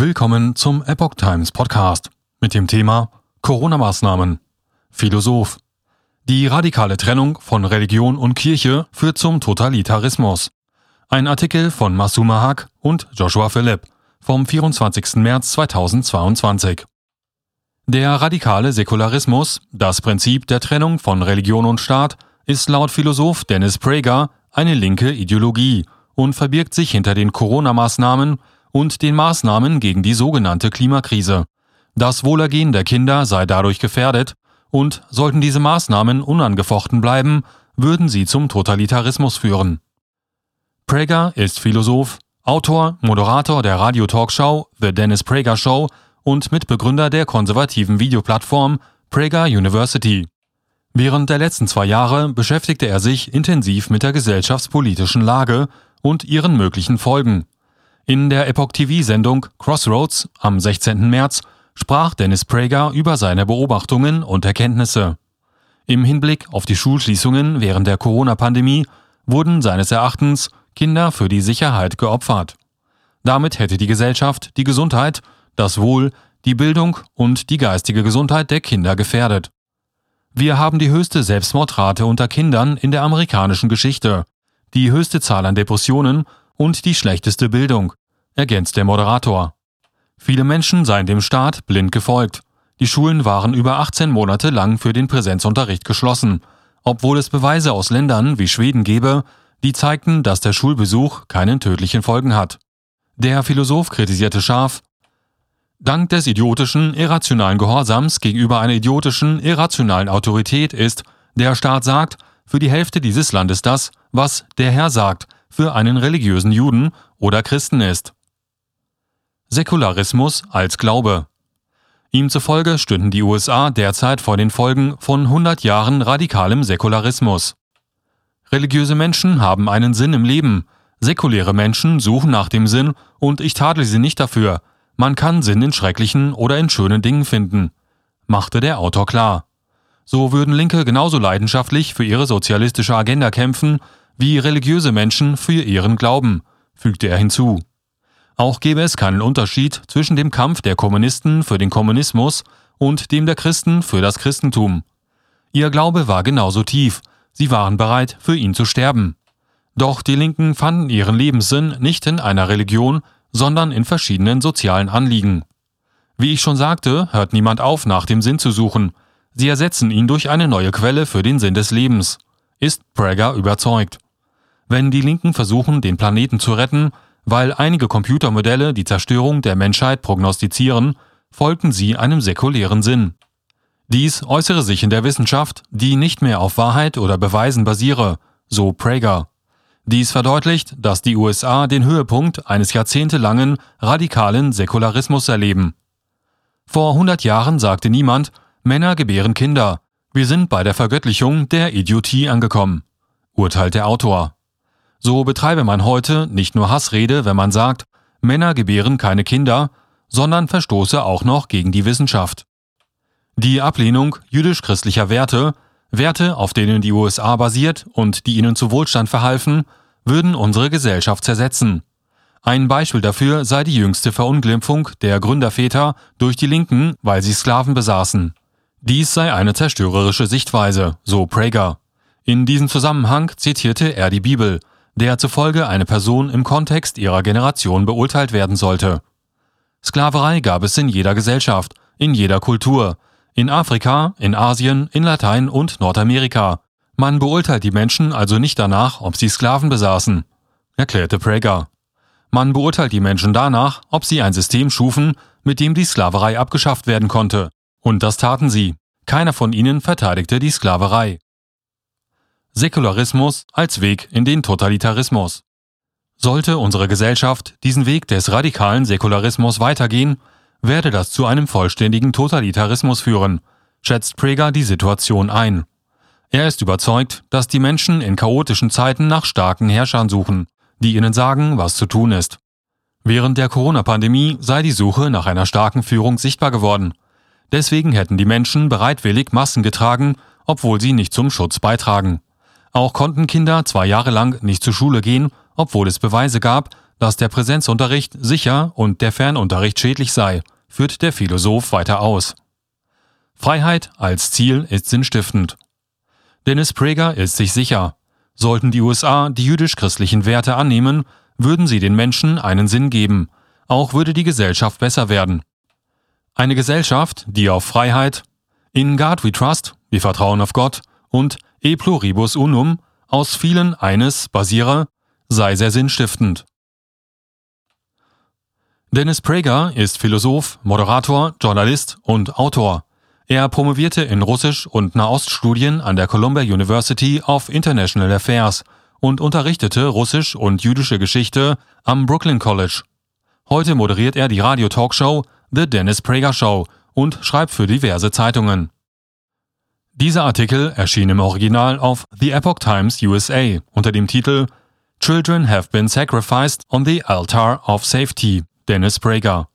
Willkommen zum Epoch Times Podcast mit dem Thema Corona-Maßnahmen. Philosoph. Die radikale Trennung von Religion und Kirche führt zum Totalitarismus. Ein Artikel von Masuma Haq und Joshua Philipp vom 24. März 2022. Der radikale Säkularismus, das Prinzip der Trennung von Religion und Staat, ist laut Philosoph Dennis Prager eine linke Ideologie und verbirgt sich hinter den Corona-Maßnahmen und den Maßnahmen gegen die sogenannte Klimakrise. Das Wohlergehen der Kinder sei dadurch gefährdet und sollten diese Maßnahmen unangefochten bleiben, würden sie zum Totalitarismus führen. Prager ist Philosoph, Autor, Moderator der Radio-Talkshow The Dennis Prager Show und Mitbegründer der konservativen Videoplattform Prager University. Während der letzten zwei Jahre beschäftigte er sich intensiv mit der gesellschaftspolitischen Lage und ihren möglichen Folgen. In der Epoch TV-Sendung Crossroads am 16. März sprach Dennis Prager über seine Beobachtungen und Erkenntnisse. Im Hinblick auf die Schulschließungen während der Corona-Pandemie wurden seines Erachtens Kinder für die Sicherheit geopfert. Damit hätte die Gesellschaft die Gesundheit das Wohl, die Bildung und die geistige Gesundheit der Kinder gefährdet. Wir haben die höchste Selbstmordrate unter Kindern in der amerikanischen Geschichte, die höchste Zahl an Depressionen und die schlechteste Bildung, ergänzt der Moderator. Viele Menschen seien dem Staat blind gefolgt. Die Schulen waren über 18 Monate lang für den Präsenzunterricht geschlossen, obwohl es Beweise aus Ländern wie Schweden gebe, die zeigten, dass der Schulbesuch keinen tödlichen Folgen hat. Der Philosoph kritisierte scharf, Dank des idiotischen, irrationalen Gehorsams gegenüber einer idiotischen, irrationalen Autorität ist, der Staat sagt, für die Hälfte dieses Landes das, was der Herr sagt, für einen religiösen Juden oder Christen ist. Säkularismus als Glaube. Ihm zufolge stünden die USA derzeit vor den Folgen von 100 Jahren radikalem Säkularismus. Religiöse Menschen haben einen Sinn im Leben, säkuläre Menschen suchen nach dem Sinn und ich tadle sie nicht dafür, man kann Sinn in schrecklichen oder in schönen Dingen finden, machte der Autor klar. So würden Linke genauso leidenschaftlich für ihre sozialistische Agenda kämpfen, wie religiöse Menschen für ihren Glauben, fügte er hinzu. Auch gäbe es keinen Unterschied zwischen dem Kampf der Kommunisten für den Kommunismus und dem der Christen für das Christentum. Ihr Glaube war genauso tief, sie waren bereit, für ihn zu sterben. Doch die Linken fanden ihren Lebenssinn nicht in einer Religion, sondern in verschiedenen sozialen Anliegen. Wie ich schon sagte, hört niemand auf, nach dem Sinn zu suchen. Sie ersetzen ihn durch eine neue Quelle für den Sinn des Lebens, ist Prager überzeugt. Wenn die Linken versuchen, den Planeten zu retten, weil einige Computermodelle die Zerstörung der Menschheit prognostizieren, folgen sie einem säkulären Sinn. Dies äußere sich in der Wissenschaft, die nicht mehr auf Wahrheit oder Beweisen basiere, so Prager. Dies verdeutlicht, dass die USA den Höhepunkt eines jahrzehntelangen radikalen Säkularismus erleben. Vor 100 Jahren sagte niemand, Männer gebären Kinder. Wir sind bei der Vergöttlichung der Idiotie angekommen, urteilt der Autor. So betreibe man heute nicht nur Hassrede, wenn man sagt, Männer gebären keine Kinder, sondern verstoße auch noch gegen die Wissenschaft. Die Ablehnung jüdisch-christlicher Werte Werte, auf denen die USA basiert und die ihnen zu Wohlstand verhalfen, würden unsere Gesellschaft zersetzen. Ein Beispiel dafür sei die jüngste Verunglimpfung der Gründerväter durch die Linken, weil sie Sklaven besaßen. Dies sei eine zerstörerische Sichtweise, so Prager. In diesem Zusammenhang zitierte er die Bibel, der zufolge eine Person im Kontext ihrer Generation beurteilt werden sollte. Sklaverei gab es in jeder Gesellschaft, in jeder Kultur, in Afrika, in Asien, in Latein und Nordamerika. Man beurteilt die Menschen also nicht danach, ob sie Sklaven besaßen, erklärte Prager. Man beurteilt die Menschen danach, ob sie ein System schufen, mit dem die Sklaverei abgeschafft werden konnte. Und das taten sie. Keiner von ihnen verteidigte die Sklaverei. Säkularismus als Weg in den Totalitarismus. Sollte unsere Gesellschaft diesen Weg des radikalen Säkularismus weitergehen, werde das zu einem vollständigen Totalitarismus führen, schätzt Prager die Situation ein. Er ist überzeugt, dass die Menschen in chaotischen Zeiten nach starken Herrschern suchen, die ihnen sagen, was zu tun ist. Während der Corona-Pandemie sei die Suche nach einer starken Führung sichtbar geworden. Deswegen hätten die Menschen bereitwillig Massen getragen, obwohl sie nicht zum Schutz beitragen. Auch konnten Kinder zwei Jahre lang nicht zur Schule gehen, obwohl es Beweise gab, dass der Präsenzunterricht sicher und der Fernunterricht schädlich sei, führt der Philosoph weiter aus. Freiheit als Ziel ist sinnstiftend. Dennis Prager ist sich sicher, sollten die USA die jüdisch-christlichen Werte annehmen, würden sie den Menschen einen Sinn geben, auch würde die Gesellschaft besser werden. Eine Gesellschaft, die auf Freiheit, in God we trust, wir vertrauen auf Gott und e pluribus unum aus vielen eines basiere, sei sehr sinnstiftend. Dennis Prager ist Philosoph, Moderator, Journalist und Autor. Er promovierte in Russisch- und Nahoststudien an der Columbia University of International Affairs und unterrichtete Russisch und jüdische Geschichte am Brooklyn College. Heute moderiert er die Radio-Talkshow The Dennis Prager Show und schreibt für diverse Zeitungen. Dieser Artikel erschien im Original auf The Epoch Times USA unter dem Titel Children have been sacrificed on the altar of safety. Dennis Prager